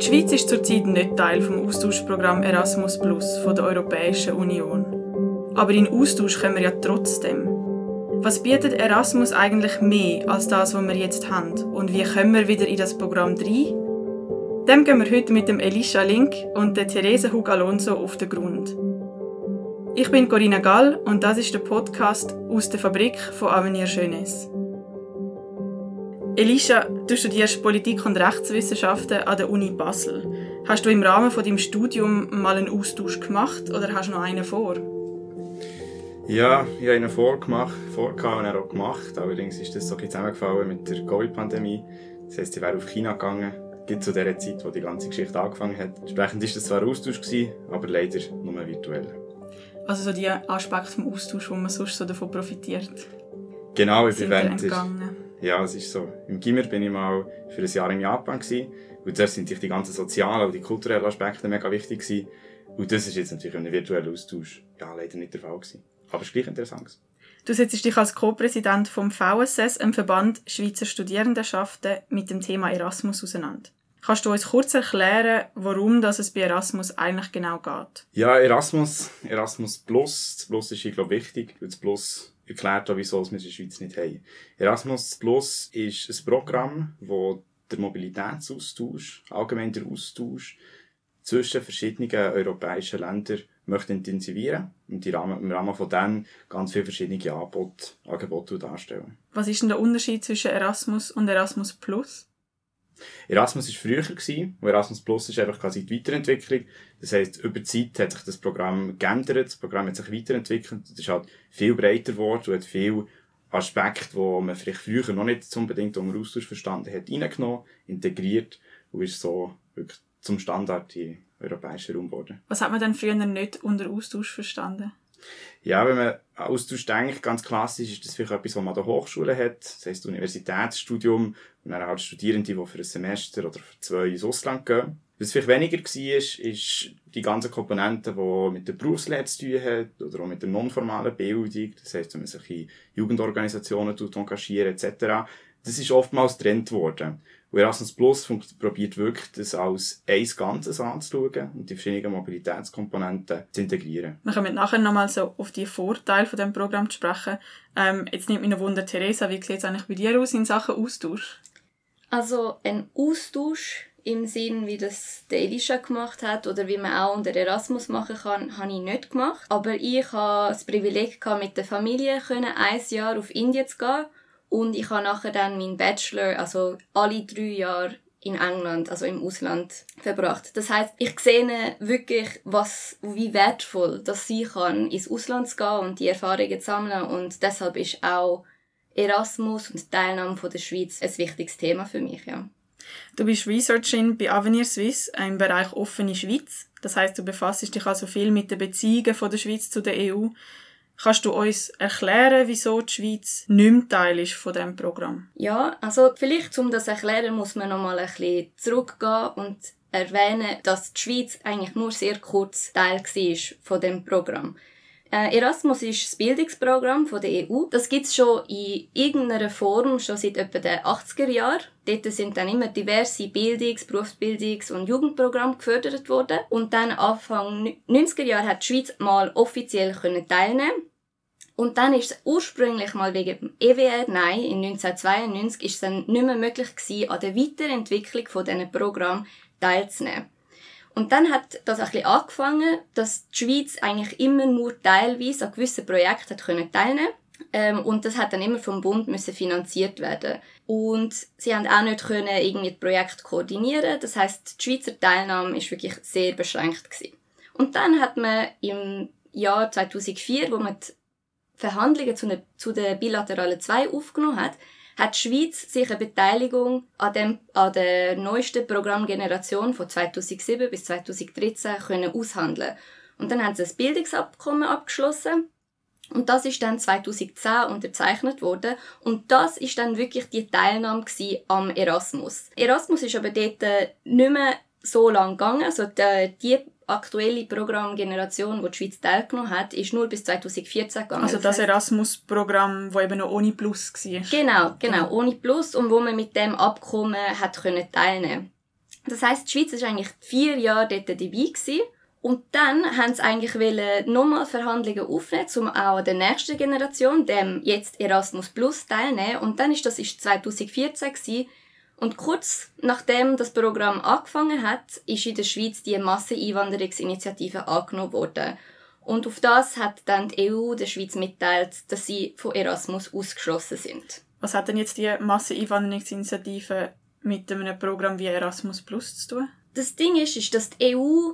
Die Schweiz ist zurzeit nicht Teil vom Austauschprogramm Erasmus Plus der Europäischen Union. Aber in Austausch können wir ja trotzdem. Was bietet Erasmus eigentlich mehr als das, was wir jetzt haben? Und wie kommen wir wieder in das Programm rein? Dem gehen wir heute mit dem Elisha Link und der Therese Hug Alonso auf den Grund. Ich bin Corinna Gall und das ist der Podcast aus der Fabrik von Avenir Jeunesse. Elisha, du studierst Politik und Rechtswissenschaften an der Uni Basel. Hast du im Rahmen von deinem Studium mal einen Austausch gemacht oder hast du noch einen vor? Ja, ich habe einen vorgemacht, vorgehabt und auch gemacht. Allerdings ist das so zusammengefallen mit der Covid-Pandemie. Das heisst, ich wäre auf China gegangen, gibt zu der Zeit, wo die ganze Geschichte angefangen hat. Entsprechend war das zwar ein Austausch, gewesen, aber leider nur virtuell. Also so die Aspekte vom Austausch, wo man sonst so davon profitiert. Genau, ich bin während ja, es ist so. Im Gimmer bin ich mal für ein Jahr in Japan gewesen. Und dort sind die ganzen sozialen und die kulturellen Aspekte mega wichtig gewesen. Und das ist jetzt natürlich in einem virtuellen Austausch ja, leider nicht der Fall gewesen. Aber es ist gleich interessant. Du setzt dich als Co-Präsident vom VSS, einem Verband Schweizer Studierendenschaften, mit dem Thema Erasmus auseinander. Kannst du uns kurz erklären, warum das es bei Erasmus eigentlich genau geht? Ja, Erasmus, Erasmus Plus, das Plus ist, ich glaube, wichtig. Das Plus erklärt wieso wir es in der Schweiz nicht haben. Erasmus Plus ist ein Programm, das der Mobilitätsaustausch, allgemein der Austausch zwischen verschiedenen europäischen Ländern möchte intensivieren und im Rahmen, im Rahmen von dem ganz viele verschiedene Angebote, Angebote darstellen. Was ist denn der Unterschied zwischen Erasmus und Erasmus Plus? Erasmus war früher, und Erasmus Plus ist einfach quasi die Weiterentwicklung. Das heisst, über die Zeit hat sich das Programm geändert, das Programm hat sich weiterentwickelt, es ist halt viel breiter geworden und hat viele Aspekte, die man vielleicht früher noch nicht unbedingt unter Austausch verstanden hat, reingenommen, integriert und ist so wirklich zum Standard im europäischen Raum geworden. Was hat man denn früher nicht unter Austausch verstanden? Ja, wenn man Austausch denkt, ganz klassisch ist das vielleicht etwas, was man an der Hochschule hat. Das heisst Universitätsstudium und dann halt Studierende, die für ein Semester oder für zwei ins Ausland gehen. Was vielleicht weniger war, ist, die ganzen Komponenten, die mit der Berufslehre zu tun haben oder auch mit der nonformalen Bildung. Das heisst, wenn man sich in Jugendorganisationen engagiert etc. Das ist oftmals getrennt worden. Und Erasmus Plus probiert wirklich, das als ein Ganzes anzuschauen und die verschiedenen Mobilitätskomponenten zu integrieren. Wir kommen nachher nochmal so auf die Vorteile von diesem Programm zu sprechen. Ähm, jetzt nimmt mich noch Wunder, Theresa, wie sieht es eigentlich bei dir aus in Sachen Austausch? Also ein Austausch im Sinn, wie das der Elisha gemacht hat oder wie man auch unter Erasmus machen kann, habe ich nicht gemacht. Aber ich hatte das Privileg, gehabt, mit der Familie ein Jahr auf Indien zu gehen und ich habe nachher dann meinen Bachelor, also alle drei Jahre in England, also im Ausland, verbracht. Das heißt, ich sehe wirklich, was, wie wertvoll das sein kann, ins Ausland zu gehen und die Erfahrungen zu sammeln. Und deshalb ist auch Erasmus und Teilnahme von der Schweiz ein wichtiges Thema für mich, ja. Du bist Researcherin bei Avenir Suisse im Bereich offene Schweiz. Das heißt, du befasst dich also viel mit den Beziehungen von der Schweiz zu der EU. Kannst du uns erklären, wieso die Schweiz nicht mehr Teil ist von diesem Programm? Ja, also vielleicht, um das zu erklären, muss man noch mal ein bisschen zurückgehen und erwähnen, dass die Schweiz eigentlich nur sehr kurz Teil war von dem Programm. Erasmus ist das Bildungsprogramm der EU. Das gibt es schon in irgendeiner Form schon seit etwa den 80er Jahren. Dort sind dann immer diverse Bildungs-, Berufsbildungs- und Jugendprogramme gefördert worden. Und dann Anfang 90er Jahre hat die Schweiz mal offiziell teilnehmen und dann ist es ursprünglich mal wegen dem EWR, nein, in 1992 ist es dann nicht mehr möglich gewesen, an der Weiterentwicklung von diesen Programmen teilzunehmen. Und dann hat das ein bisschen angefangen, dass die Schweiz eigentlich immer nur teilweise an gewissen Projekten können teilnehmen ähm, und das hat dann immer vom Bund müssen finanziert werden. Und sie haben auch nicht können irgendwie Projekt koordinieren. Das heißt, die Schweizer Teilnahme ist wirklich sehr beschränkt gewesen. Und dann hat man im Jahr 2004, wo man die Verhandlungen zu, ne, zu der bilateralen 2 aufgenommen hat, hat die Schweiz sich eine Beteiligung an, dem, an der neuesten Programmgeneration von 2007 bis 2013 können aushandeln Und dann haben sie ein Bildungsabkommen abgeschlossen. Und das ist dann 2010 unterzeichnet worden. Und das ist dann wirklich die Teilnahme am Erasmus. Erasmus ist aber dort äh, nicht mehr so lang gegangen. Also die, die aktuelle Programmgeneration, wo die Schweiz teilgenommen hat, ist nur bis 2014 gegangen. Also das Erasmus-Programm, wo eben noch ohne Plus war. Genau, genau, ohne Plus und wo man mit dem Abkommen hat können teilnehmen. Das heißt, die Schweiz ist eigentlich vier Jahre dort dabei gewesen. Und dann haben sie eigentlich nochmal Verhandlungen aufnehmen, um auch der nächsten Generation, dem jetzt Erasmus Plus, teilnehmen. Und dann ist das ist 2014 gewesen. Und kurz nachdem das Programm angefangen hat, ist in der Schweiz die Masseneinwanderungsinitiative angenommen worden. Und auf das hat dann die EU der Schweiz mitteilt, dass sie von Erasmus ausgeschlossen sind. Was hat denn jetzt die Masseneinwanderungsinitiative mit einem Programm wie Erasmus Plus zu tun? Das Ding ist, ist dass die EU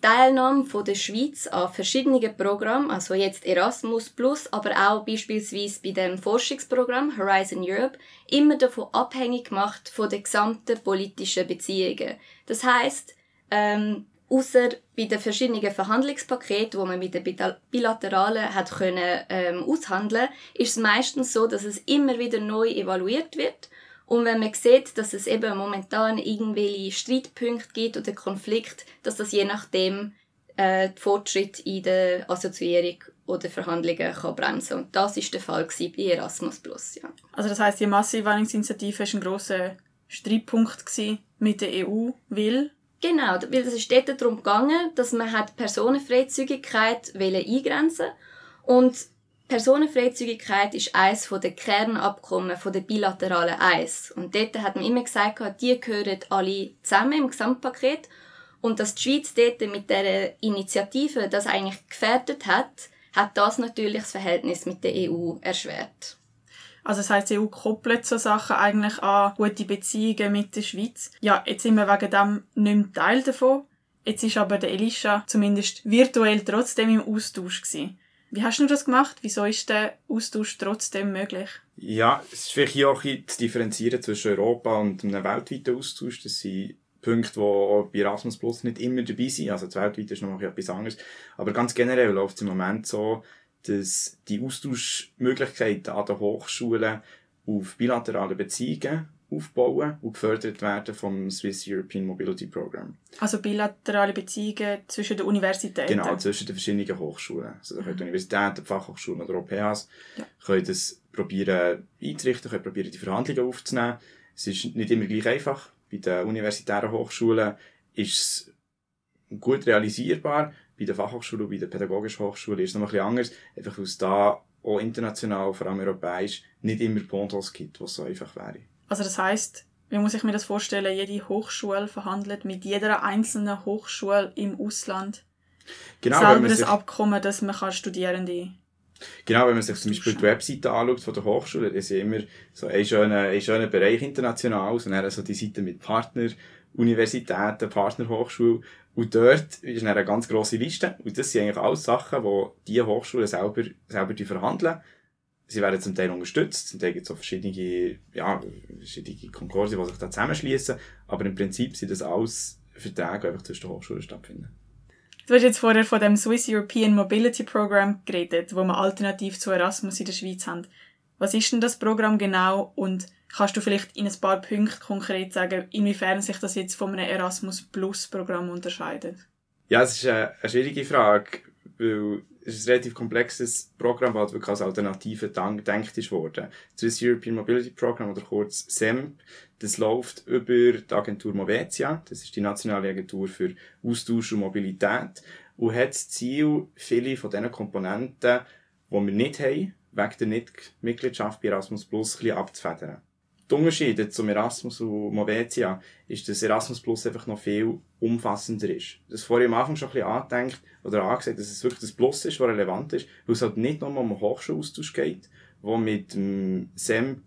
Teilnahme von der Schweiz an verschiedenen Programmen, also jetzt Erasmus Plus, aber auch beispielsweise bei dem Forschungsprogramm Horizon Europe, immer davon abhängig macht von den gesamten politischen Beziehungen. Das heißt, ähm, außer bei den verschiedenen Verhandlungspaketen, wo man mit den bilateralen hat können ähm, aushandeln, ist es meistens so, dass es immer wieder neu evaluiert wird und wenn man sieht, dass es eben momentan irgendwelche Streitpunkte gibt oder Konflikte, dass das je nachdem äh, Fortschritt in der Assoziierung oder Verhandlungen kann bremsen Und das ist der Fall bei Erasmus+. Ja. Also das heißt, die Masseneinwanderungsinitiative war ein grosser Streitpunkt mit der EU, weil Genau, weil es ist dort darum gegangen, dass man hat Personenfreizügigkeit eingrenzen und Personenfreizügigkeit ist eines der Kernabkommen der bilateralen Eis. Und dort hat man immer gesagt, die gehören alle zusammen im Gesamtpaket. Und dass die Schweiz dort mit dieser Initiative das eigentlich gefährdet hat, hat das natürlich das Verhältnis mit der EU erschwert. Also das heisst, die EU koppelt so Sachen eigentlich an gute Beziehungen mit der Schweiz. Ja, jetzt sind wir wegen dem nicht mehr Teil davon. Jetzt ist aber der Elisha zumindest virtuell trotzdem im Austausch gewesen. Wie hast du das gemacht? Wieso ist der Austausch trotzdem möglich? Ja, es ist vielleicht hier auch ein zu differenzieren zwischen Europa und einem weltweiten Austausch. Das sind Punkte, die bei Erasmus Plus nicht immer dabei sind. Also das weltweite ist noch etwas anderes. Aber ganz generell läuft es im Moment so, dass die Austauschmöglichkeiten an den Hochschulen auf bilaterale Beziehungen aufbauen und gefördert werden vom Swiss European Mobility Program. Also bilaterale Beziehungen zwischen den Universitäten? Genau, zwischen den verschiedenen Hochschulen. Also da können die Universitäten, die Fachhochschulen oder OPAs ja. können das probieren einzurichten, können probieren die Verhandlungen aufzunehmen. Es ist nicht immer gleich einfach. Bei den universitären Hochschulen ist es gut realisierbar. Bei den Fachhochschulen und bei den pädagogischen Hochschulen ist es noch ein bisschen anders. Einfach aus da auch international, vor allem europäisch, nicht immer Pontos gibt, was so einfach wäre. Also das heißt, wie muss ich mir das vorstellen? Jede Hochschule verhandelt mit jeder einzelnen Hochschule im Ausland genau, selber das Abkommen, dass man kann Studierende Genau, wenn man sich zum Beispiel die Webseite anschaut von der Hochschule, dann sind immer so ein schöner, ein schöner Bereich international und dann so die Seite mit Partner, Universitäten, Partnerhochschule. Und dort ist eine ganz grosse Liste. Und das sind eigentlich alles Sachen, die diese Hochschulen selber, selber verhandeln sie werden zum Teil unterstützt, zum Teil gibt es auch verschiedene, ja, verschiedene Konkorde, die sich da zusammenschließen, aber im Prinzip sind das alles Verträge, die einfach zwischen den Hochschulen stattfinden. Du hast jetzt vorher von dem Swiss European Mobility Program geredet, wo wir alternativ zu Erasmus in der Schweiz haben. Was ist denn das Programm genau und kannst du vielleicht in ein paar Punkten konkret sagen, inwiefern sich das jetzt von einem Erasmus Plus Programm unterscheidet? Ja, es ist eine, eine schwierige Frage, weil es ist ein relativ komplexes Programm, das wirklich als Alternative gedacht ist worden. Das European Mobility Program oder kurz SEMP, das läuft über die Agentur Movetia, das ist die nationale Agentur für Austausch und Mobilität und hat das Ziel, viele von diesen Komponenten, die wir nicht haben, wegen der Nicht-Mitgliedschaft bei Erasmus Plus ein bisschen abzufedern. Die Unterschiede zum Erasmus und Movetia ist, dass Erasmus Plus einfach noch viel umfassender ist. Das vorher am Anfang schon ein bisschen angedenkt oder angesagt, dass es wirklich das Plus ist, was relevant ist, weil es halt nicht nur um einen Hochschulaustausch geht, wo mit dem SEMP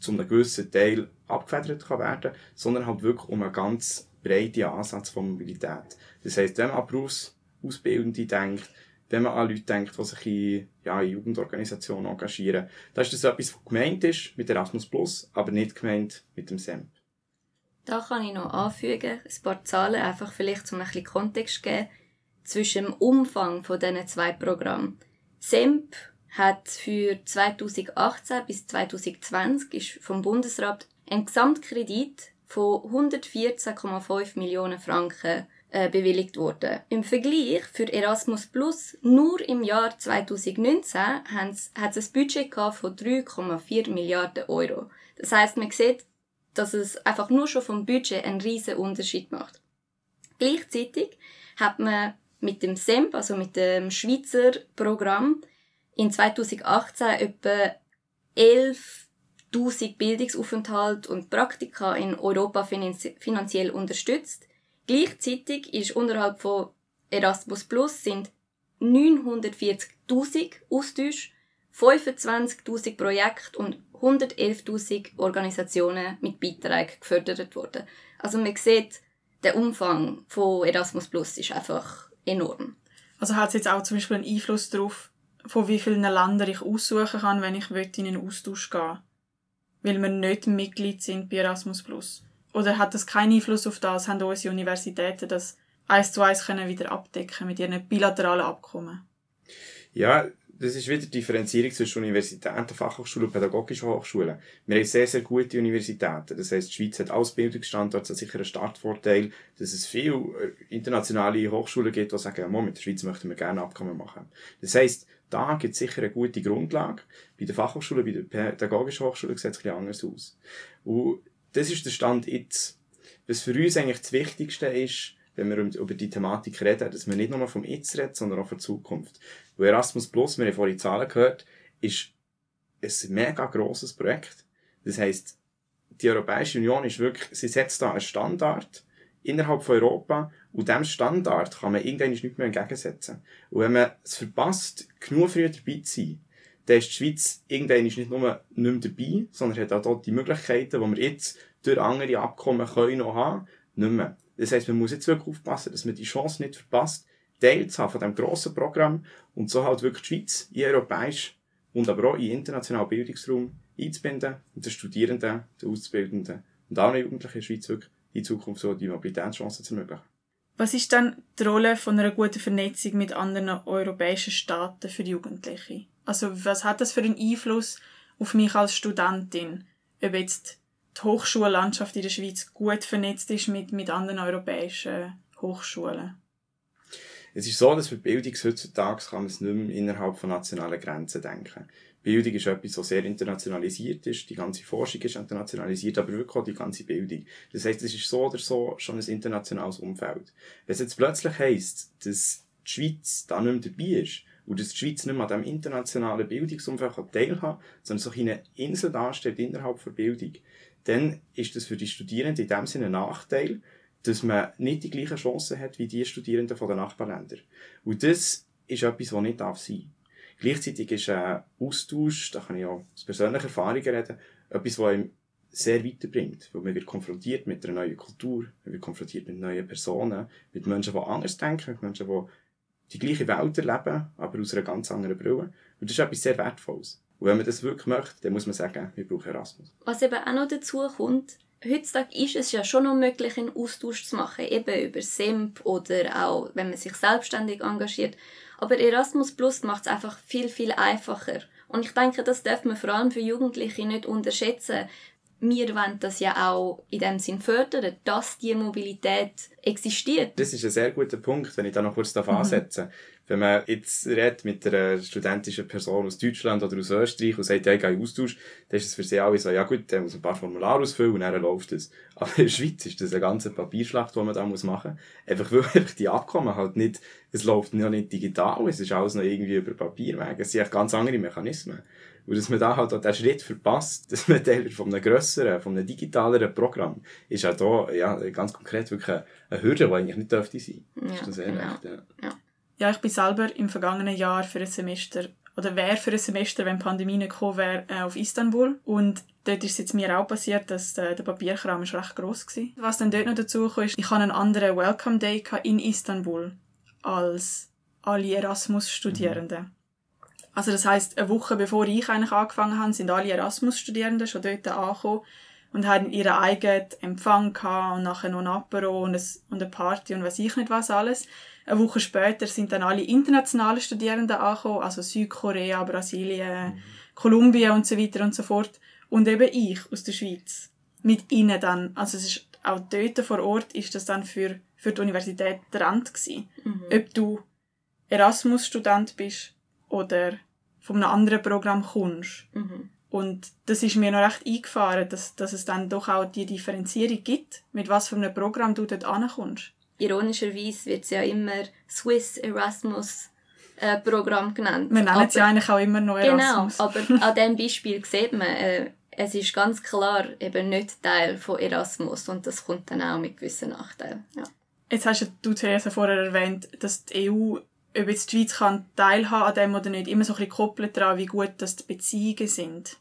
zu einem gewissen Teil abgefedert kann werden, sondern halt wirklich um einen ganz breiten Ansatz von Mobilität. Das heisst, wenn man an Berufsausbildende denkt, wenn man an Leute denkt, die sich in, ja, in Jugendorganisationen engagieren. Da ist das etwas, was gemeint ist mit Erasmus Plus, aber nicht gemeint mit dem SEMP. Da kann ich noch anfügen, ein paar Zahlen, einfach vielleicht um ein bisschen Kontext zu geben, zwischen dem Umfang von diesen zwei Programmen. SEMP hat für 2018 bis 2020 ist vom Bundesrat ein Gesamtkredit von 114,5 Millionen Franken äh, bewilligt worden. Im Vergleich für Erasmus Plus nur im Jahr 2019 hat es ein Budget von 3,4 Milliarden Euro. Das heißt, man sieht, dass es einfach nur schon vom Budget einen riesen Unterschied macht. Gleichzeitig hat man mit dem SEMP, also mit dem Schweizer Programm, in 2018 etwa 11.000 Bildungsaufenthalte und Praktika in Europa finanziell unterstützt. Gleichzeitig ist unterhalb von Erasmus Plus sind 940.000 Austausche, 25.000 Projekte und 111.000 Organisationen mit Beiträgen gefördert worden. Also man sieht, der Umfang von Erasmus Plus ist einfach enorm. Also hat es jetzt auch zum Beispiel einen Einfluss darauf, von wie vielen Ländern ich aussuchen kann, wenn ich in einen Austausch gehen Weil wir nicht Mitglied sind bei Erasmus Plus. Oder hat das keinen Einfluss auf das? Haben unsere Universitäten das eins zu eins können wieder abdecken mit ihren bilateralen Abkommen? Ja, das ist wieder die Differenzierung zwischen Universitäten, Fachhochschulen und pädagogischen Hochschulen. Wir haben sehr, sehr gute Universitäten. Das heisst, die Schweiz hat als Bildungsstandort sicher einen Startvorteil, dass es viele äh, internationale Hochschulen gibt, die sagen, ja, mit der Schweiz möchten wir gerne Abkommen machen. Das heisst, da gibt es sicher eine gute Grundlage. Bei der Fachhochschule, bei der pädagogischen Hochschule sieht es ein bisschen anders aus. Und das ist der Stand jetzt. Was für uns eigentlich das Wichtigste ist, wenn wir über die Thematik reden, dass man nicht nur vom Jetzt redet, sondern auch von der Zukunft. Weil Erasmus Plus, wir haben vorhin Zahlen gehört, ist ein mega grosses Projekt. Das heisst, die Europäische Union ist wirklich, sie setzt da einen Standard innerhalb von Europa und diesem Standard kann man irgendwann nicht mehr entgegensetzen. Und wenn man es verpasst, genug früh dabei zu sein, dann ist die Schweiz irgendwann nicht nur nicht mehr dabei, sondern hat auch dort die Möglichkeiten, die wir jetzt durch andere Abkommen können noch haben, nicht mehr. Das heisst, man muss jetzt wirklich aufpassen, dass man die Chance nicht verpasst, Teil zu haben von diesem grossen Programm und so halt wirklich die Schweiz in europäisch und aber auch in internationalen Bildungsraum einzubinden und den Studierenden, den Auszubildenden und allen Jugendlichen in der Schweiz wirklich in Zukunft so die Mobilitätschancen zu ermöglichen. Was ist dann die Rolle von einer guten Vernetzung mit anderen europäischen Staaten für Jugendliche? Also was hat das für einen Einfluss auf mich als Studentin? Ob jetzt die Hochschullandschaft in der Schweiz gut vernetzt ist mit, mit anderen europäischen Hochschulen? Es ist so, dass für Bildung heutzutage kann man es nicht mehr innerhalb von nationalen Grenzen denken. Bildung ist etwas, was sehr internationalisiert ist. Die ganze Forschung ist internationalisiert, aber wirklich auch die ganze Bildung. Das heisst, es ist so oder so schon ein internationales Umfeld. Wenn es jetzt plötzlich heisst, dass die Schweiz da nicht mehr dabei ist und dass die Schweiz nicht mehr an diesem internationalen Bildungsumfeld teilhaben kann, sondern so eine Insel darstellt innerhalb der Bildung, dann ist das für die Studierenden in dem Sinne ein Nachteil, dass man nicht die gleichen Chancen hat wie die Studierenden von den Nachbarländern. Und das ist etwas, was nicht darf sein. Gleichzeitig ist ein Austausch, da kann ich auch aus persönlicher Erfahrung reden, etwas, was ihm sehr weiterbringt. Weil man wird konfrontiert mit einer neuen Kultur, man wird konfrontiert mit neuen Personen, mit Menschen, die anders denken, mit Menschen, die die gleiche Welt erleben, aber aus einer ganz anderen Brille. Und das ist etwas sehr Wertvolles. Und wenn man das wirklich möchte, dann muss man sagen, wir brauchen Erasmus. Was eben auch noch dazu kommt, heutzutage ist es ja schon noch möglich, einen Austausch zu machen, eben über SEMP oder auch, wenn man sich selbstständig engagiert. Aber Erasmus Plus macht es einfach viel, viel einfacher. Und ich denke, das darf man vor allem für Jugendliche nicht unterschätzen. Wir wollen das ja auch in dem Sinn fördern, dass die Mobilität existiert. Das ist ein sehr guter Punkt, wenn ich da noch kurz mhm. ansetzen darf wenn man jetzt redet mit einer studentischen Person aus Deutschland oder aus Österreich und sagt, ja, ich gehe in Austausch, dann ist es für sie alle so, ja gut, der muss ein paar Formulare ausfüllen und dann läuft es. Aber in der Schweiz ist das eine ganze Papierschlacht, die man da muss machen muss. Einfach weil einfach die Abkommen halt nicht, es läuft noch nicht digital, es ist alles noch irgendwie über Papierwege. Es sind ganz andere Mechanismen. Und dass man da halt auch den Schritt verpasst, dass man Teil von einem grösseren, von einem digitaleren Programm, ist auch da, ja, ganz konkret wirklich eine, Hürde, die eigentlich nicht dürfte sein. Ja, ist das genau. Recht, ja. ja. Ja, ich bin selber im vergangenen Jahr für ein Semester oder wäre für ein Semester, wenn die Pandemie nicht gekommen wäre, äh, auf Istanbul. Und dort ist es jetzt mir auch passiert, dass der, der Papierkram ist recht gross war. Was dann dort noch dazu kam, ist, ich hatte einen anderen Welcome Day in Istanbul als alle Erasmus-Studierenden. Mhm. Also das heißt, eine Woche bevor ich eigentlich angefangen habe, sind alle Erasmus-Studierenden schon dort angekommen und hatten ihren eigenen Empfang gehabt und nachher noch ein Apero und, eine Party und was ich nicht was alles. Eine Woche später sind dann alle internationalen Studierenden angekommen, also Südkorea, Brasilien, mhm. Kolumbien und so weiter und so fort. Und eben ich aus der Schweiz. Mit ihnen dann. Also es ist auch dort vor Ort ist das dann für, für die Universität Rand gewesen. Mhm. Ob du Erasmus-Student bist oder von einem anderen Programm kommst. Mhm. Und das ist mir noch recht eingefahren, dass, dass es dann doch auch die Differenzierung gibt, mit was für einem Programm du dort ankommst. Ironischerweise wird es ja immer Swiss Erasmus äh, Programm genannt. Wir nennen es ja eigentlich auch immer noch Genau, Erasmus. aber an diesem Beispiel sieht man, äh, es ist ganz klar eben nicht Teil von Erasmus und das kommt dann auch mit gewissen Nachteilen. Ja. Jetzt hast du Theresa vorher erwähnt, dass die EU, ob jetzt die Schweiz kann teilhaben an dem oder nicht, immer so ein bisschen gekoppelt daran, wie gut das die Beziehungen sind.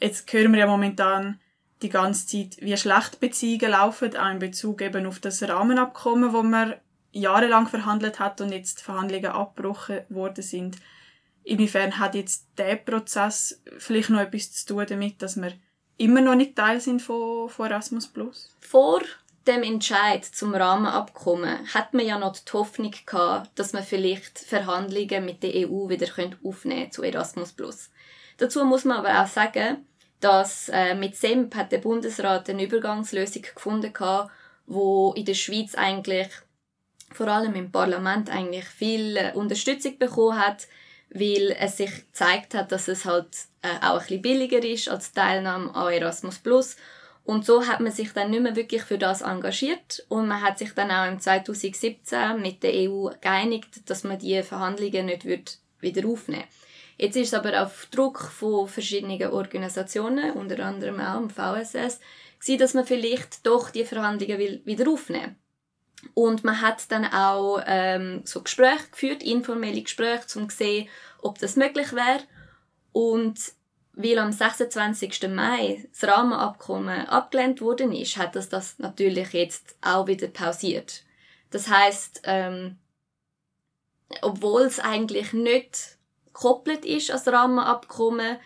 Jetzt hören wir ja momentan die ganze Zeit, wie schlecht Beziehungen laufen, auch in Bezug eben auf das Rahmenabkommen, wo man jahrelang verhandelt hat und jetzt die Verhandlungen abgebrochen worden sind. Inwiefern hat jetzt der Prozess vielleicht noch etwas zu tun damit, dass wir immer noch nicht Teil sind von, von Erasmus+. Vor dem Entscheid zum Rahmenabkommen hat man ja noch die Hoffnung gehabt, dass man vielleicht Verhandlungen mit der EU wieder aufnehmen zu Erasmus+. Dazu muss man aber auch sagen, dass äh, mit SEMP hat der Bundesrat eine Übergangslösung gefunden gehabt, wo in der Schweiz eigentlich vor allem im Parlament eigentlich viel äh, Unterstützung bekommen hat, weil es sich gezeigt hat, dass es halt äh, auch ein bisschen billiger ist als Teilnahme an Erasmus. Und so hat man sich dann nicht mehr wirklich für das engagiert. Und man hat sich dann auch im 2017 mit der EU geeinigt, dass man die Verhandlungen nicht wieder aufnehmen Jetzt ist es aber auf Druck von verschiedenen Organisationen, unter anderem auch im VSS, gewesen, dass man vielleicht doch die Verhandlungen wieder aufnehmen. Und man hat dann auch ähm, so Gespräche geführt, informelle Gespräche, um zu sehen, ob das möglich wäre. Und weil am 26. Mai das Rahmenabkommen abgelehnt worden ist, hat das das natürlich jetzt auch wieder pausiert. Das heißt, ähm, obwohl es eigentlich nicht gekoppelt ist als Rahmenabkommen,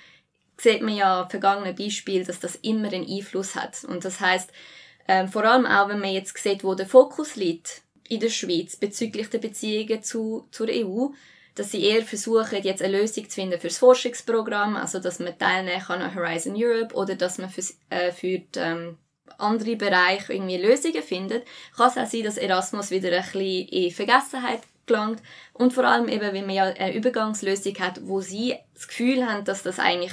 sieht man ja im vergangenen Beispiel, dass das immer einen Einfluss hat. Und das heißt, ähm, vor allem auch, wenn man jetzt sieht, wo der Fokus liegt in der Schweiz bezüglich der Beziehungen zu, zur EU, dass sie eher versuchen, jetzt eine Lösung zu finden für das Forschungsprogramm, also dass man teilnehmen kann an Horizon Europe oder dass man für, äh, für die, ähm, andere Bereiche irgendwie Lösungen findet, kann es auch sein, dass Erasmus wieder ein bisschen in Vergessenheit gelangt. Und vor allem eben, weil man ja eine Übergangslösung hat, wo sie das Gefühl haben, dass das eigentlich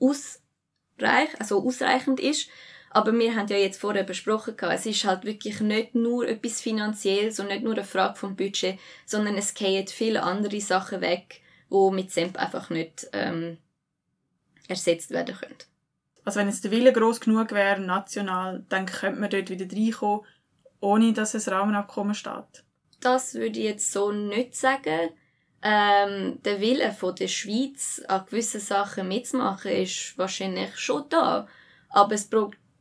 ausreich, also ausreichend ist aber wir haben ja jetzt vorher besprochen, es ist halt wirklich nicht nur etwas Finanzielles und nicht nur eine Frage vom Budget, sondern es gehen viele andere Sachen weg, die mit SEMP einfach nicht ähm, ersetzt werden können. Also wenn jetzt der Wille groß genug wäre, national, dann könnte man dort wieder reinkommen, ohne dass ein Rahmenabkommen steht. Das würde ich jetzt so nicht sagen. Ähm, der Wille von der Schweiz, an gewissen Sachen mitzumachen, ist wahrscheinlich schon da. Aber das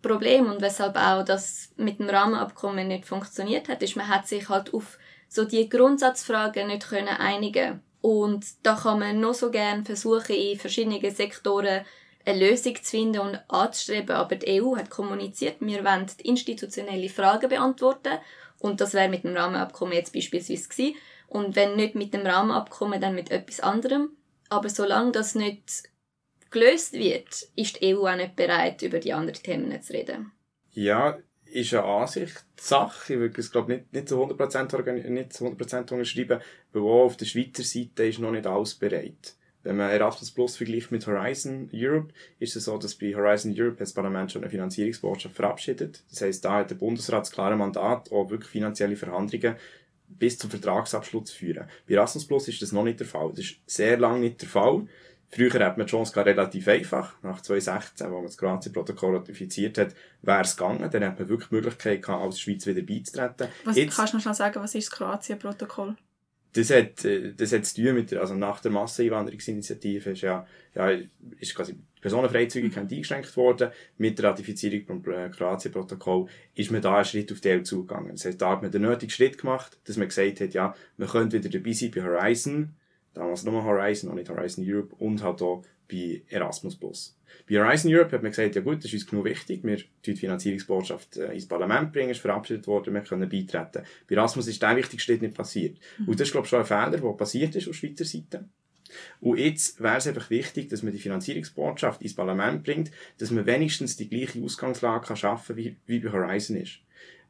Problem und weshalb auch das mit dem Rahmenabkommen nicht funktioniert hat, ist, man hat sich halt auf so die Grundsatzfragen nicht können einigen und da kann man noch so gern versuchen in verschiedenen Sektoren eine Lösung zu finden und anzustreben, aber die EU hat kommuniziert, wir wollen institutionelle Fragen beantworten und das wäre mit dem Rahmenabkommen jetzt beispielsweise gewesen. Und wenn nicht mit dem Rahmenabkommen, dann mit etwas anderem. Aber solange das nicht gelöst wird, ist die EU auch nicht bereit, über die anderen Themen zu reden. Ja, ist eine Ansichtssache. Ich würde es, glaube nicht, nicht zu 100%, nicht zu 100 unterschreiben, weil auch auf der Schweizer Seite ist noch nicht alles bereit. Wenn man Erasmus Plus vergleicht mit Horizon Europe, ist es so, dass bei Horizon Europe das Parlament schon eine Finanzierungsbotschaft verabschiedet. Das heisst, da hat der Bundesrat das klare Mandat, auch wirklich finanzielle Verhandlungen bis zum Vertragsabschluss zu führen. Bei Erasmus Plus ist das noch nicht der Fall. Das ist sehr lange nicht der Fall. Früher hat man die Chance relativ einfach. Nach 2016, wo man das Kroatien-Protokoll ratifiziert hat, wäre es gegangen. Dann hat man wirklich die Möglichkeit gehabt, als Schweiz wieder beizutreten. Was, Jetzt, kannst du noch schnell sagen, was ist das Kroatien-Protokoll? Das hat, äh, das hat zu tun mit der, also nach der Masseneinwanderungsinitiative ist ja, ja, ist quasi die Personenfreizügigkeit mhm. eingeschränkt worden. Mit der Ratifizierung des äh, Kroatien-Protokoll ist man da einen Schritt auf die EU zugegangen. Das heißt, da hat man den nötigen Schritt gemacht, dass man gesagt hat, ja, man könnte wieder dabei sein bei Horizon damals nur Horizon und nicht Horizon Europe und halt auch bei Erasmus Plus. Bei Horizon Europe hat man gesagt, ja gut, das ist uns genug wichtig, wir die Finanzierungsbotschaft äh, ins Parlament bringen, ist verabschiedet worden, wir können beitreten. Bei Erasmus ist der wichtigste Schritt nicht passiert. Mhm. Und das ist, glaube ich, schon ein Fehler, der passiert ist auf Schweizer Seite. Und jetzt wäre es einfach wichtig, dass man die Finanzierungsbotschaft ins Parlament bringt, dass man wenigstens die gleiche Ausgangslage kann schaffen wie, wie bei Horizon ist.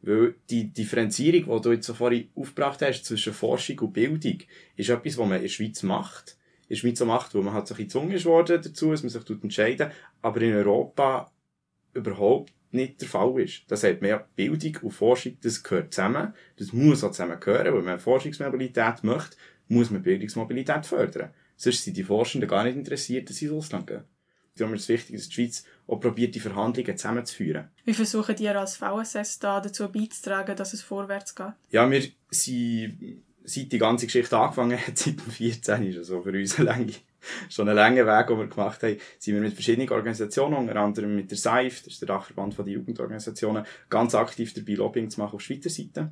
Weil die Differenzierung, die du jetzt so vorhin aufgebracht hast zwischen Forschung und Bildung, ist etwas, was man in der Schweiz macht. in der Schweiz so macht, wo man halt so ein bisschen gezwungen ist worden dazu, dass man sich entscheiden aber in Europa überhaupt nicht der Fall ist. Das man ja, Bildung und Forschung, das gehört zusammen. Das muss auch zusammen gehören. Wenn man Forschungsmobilität möchte, muss man Bildungsmobilität fördern. Sonst sind die Forschenden gar nicht interessiert, dass sie ins Ausland gehen. Darum ist es wichtig, dass die Schweiz auch probiert, die Verhandlungen zusammenzuführen. Wie versuchen ihr als VSS da dazu beizutragen, dass es vorwärts geht? Ja, wir sind, seit die ganze Geschichte angefangen hat, seit dem 14, ist also für uns eine lange, schon ein langer Weg, den wir gemacht haben, sind wir mit verschiedenen Organisationen, unter anderem mit der SAIF, das ist der Dachverband der Jugendorganisationen, ganz aktiv dabei Lobbying zu machen auf Schweizer Seite.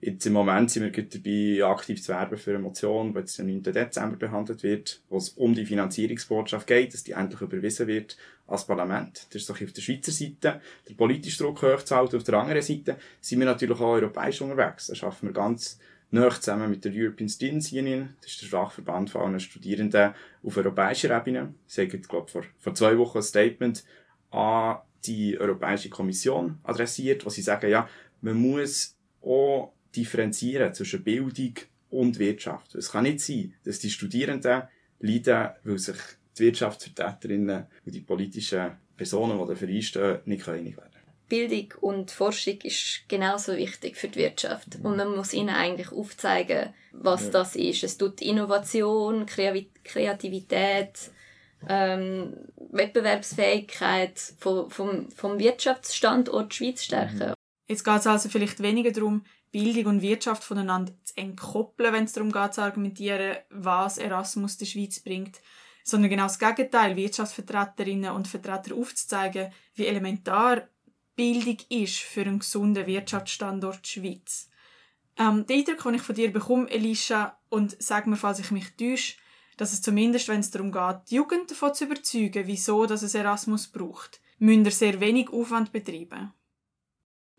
Jetzt im Moment sind wir dabei, aktiv zu werben für eine Motion, die jetzt am 9. Dezember behandelt wird, wo es um die Finanzierungsbotschaft geht, dass die endlich überwiesen wird als Parlament. Das ist doch auf der Schweizer Seite, der politische Druck hochzuhalten. Auf der anderen Seite sind wir natürlich auch europäisch unterwegs. Da schaffen wir ganz nah zusammen mit der European Students Union. Das ist der Fachverband von allen Studierenden auf europäischer Ebene. Sie haben, glaube vor, vor zwei Wochen ein Statement an die Europäische Kommission adressiert, wo sie sagen, ja, man muss auch differenzieren zwischen Bildung und Wirtschaft. Es kann nicht sein, dass die Studierenden leiden, weil sich die Wirtschaftsvertreterinnen und die politischen Personen, die dafür einstehen, nicht einig werden Bildung und Forschung ist genauso wichtig für die Wirtschaft. Und man muss ihnen eigentlich aufzeigen, was ja. das ist. Es tut Innovation, Kreativität, ähm, Wettbewerbsfähigkeit vom, vom, vom Wirtschaftsstandort Schweiz stärken. Jetzt geht es also vielleicht weniger darum, Bildung und Wirtschaft voneinander zu entkoppeln, wenn es darum geht, zu argumentieren, was Erasmus der Schweiz bringt, sondern genau das Gegenteil, Wirtschaftsvertreterinnen und Vertreter aufzuzeigen, wie elementar Bildung ist für einen gesunden Wirtschaftsstandort Schweiz. Ähm, der Eindruck, den ich von dir bekomme, Elisha, und sag mir, falls ich mich täusche, dass es zumindest, wenn es darum geht, die Jugend davon zu überzeugen, wieso dass es Erasmus braucht, müssen sehr wenig Aufwand betreiben.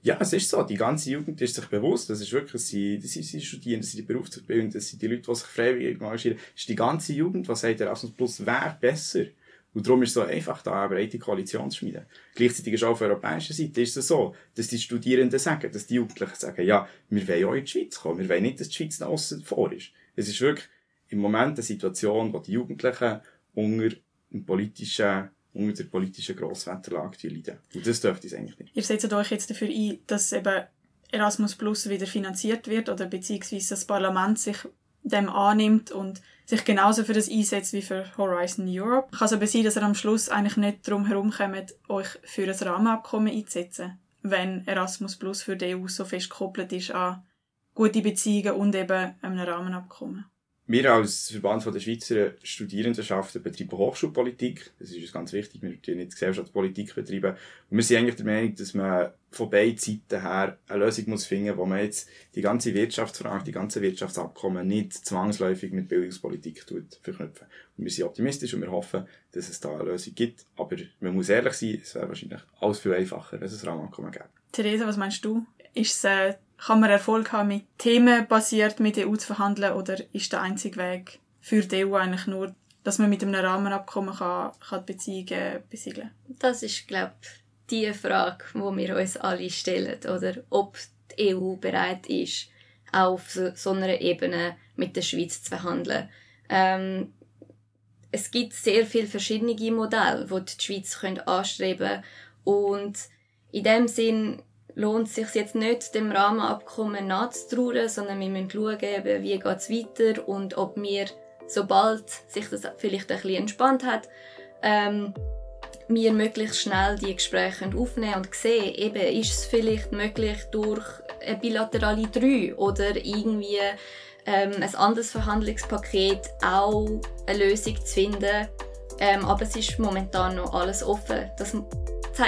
Ja, es ist so. Die ganze Jugend ist sich bewusst. Das ist wirklich, das sind, die Studierenden, das sind die Berufsausbildung, das sind die Leute, die sich freiwillig engagieren. Das ist die ganze Jugend, die sagt, Erasmus Plus wäre besser. Und darum ist es so einfach, da eine breite Koalition zu schmieden. Gleichzeitig ist auch auf der europäischen Seite ist es so, dass die Studierenden sagen, dass die Jugendlichen sagen, ja, wir wollen auch in die Schweiz kommen. Wir wollen nicht, dass die Schweiz nach außen vor ist. Es ist wirklich im Moment eine Situation, wo die Jugendlichen unter dem politischen unter der politischen Grosswetterlage leiden. Und das dürfte es eigentlich nicht. Ihr setzt euch jetzt dafür ein, dass eben Erasmus Plus wieder finanziert wird oder beziehungsweise das Parlament sich dem annimmt und sich genauso für das einsetzt wie für Horizon Europe. Kann es aber sein, dass ihr am Schluss eigentlich nicht darum herumkommt, euch für ein Rahmenabkommen einzusetzen, wenn Erasmus Plus für die EU so fest gekoppelt ist an gute Beziehungen und eben einem Rahmenabkommen? Wir als Verband der Schweizer Studierendenschaften betreiben Hochschulpolitik. Das ist uns ganz wichtig. Wir betreiben nicht Gesellschaftspolitik betreiben. Und wir sind eigentlich der Meinung, dass man von beiden Seiten her eine Lösung muss finden, wo man jetzt die ganze Wirtschaftsfrage, die ganzen Wirtschaftsabkommen nicht zwangsläufig mit Bildungspolitik verknüpfen. Und wir sind optimistisch und wir hoffen, dass es da eine Lösung gibt. Aber man muss ehrlich sein, es wäre wahrscheinlich alles viel einfacher, wenn es ein Rahmenabkommen gäbe. Theresa, was meinst du? Ist es äh, kann man Erfolg haben, mit Themen basiert mit der EU zu verhandeln oder ist der einzige Weg für die EU eigentlich nur, dass man mit einem Rahmenabkommen kann, kann die Beziehungen besiegeln Das ist, glaube ich, die Frage, die wir uns alle stellen. Oder ob die EU bereit ist, auch auf so, so einer Ebene mit der Schweiz zu verhandeln. Ähm, es gibt sehr viele verschiedene Modelle, die die Schweiz anstreben können. Und in dem Sinn lohnt es sich jetzt nicht, dem Rahmenabkommen nachzutrauen, sondern wir müssen schauen, wie geht es weiter und ob wir, sobald sich das vielleicht ein bisschen entspannt hat, ähm, wir möglichst schnell die Gespräche aufnehmen und sehen, eben, ist es vielleicht möglich, durch eine bilaterale Drei oder irgendwie ähm, ein anderes Verhandlungspaket auch eine Lösung zu finden. Ähm, aber es ist momentan noch alles offen. Das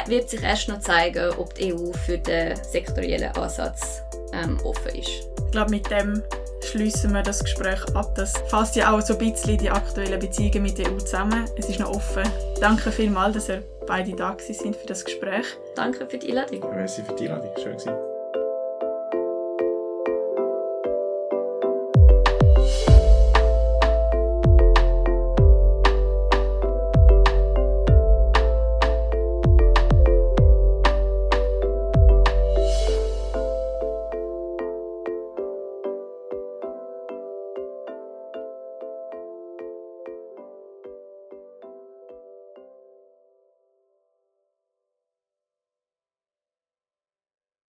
wird sich erst noch zeigen, ob die EU für den sektoriellen Ansatz ähm, offen ist. Ich glaube, mit dem schließen wir das Gespräch ab. Das fasst ja auch so ein bisschen die aktuellen Beziehungen mit der EU zusammen. Es ist noch offen. Danke vielmals, dass ihr beide da sind für das Gespräch. Danke für die Einladung. Merci für die Einladung. Schön gewesen.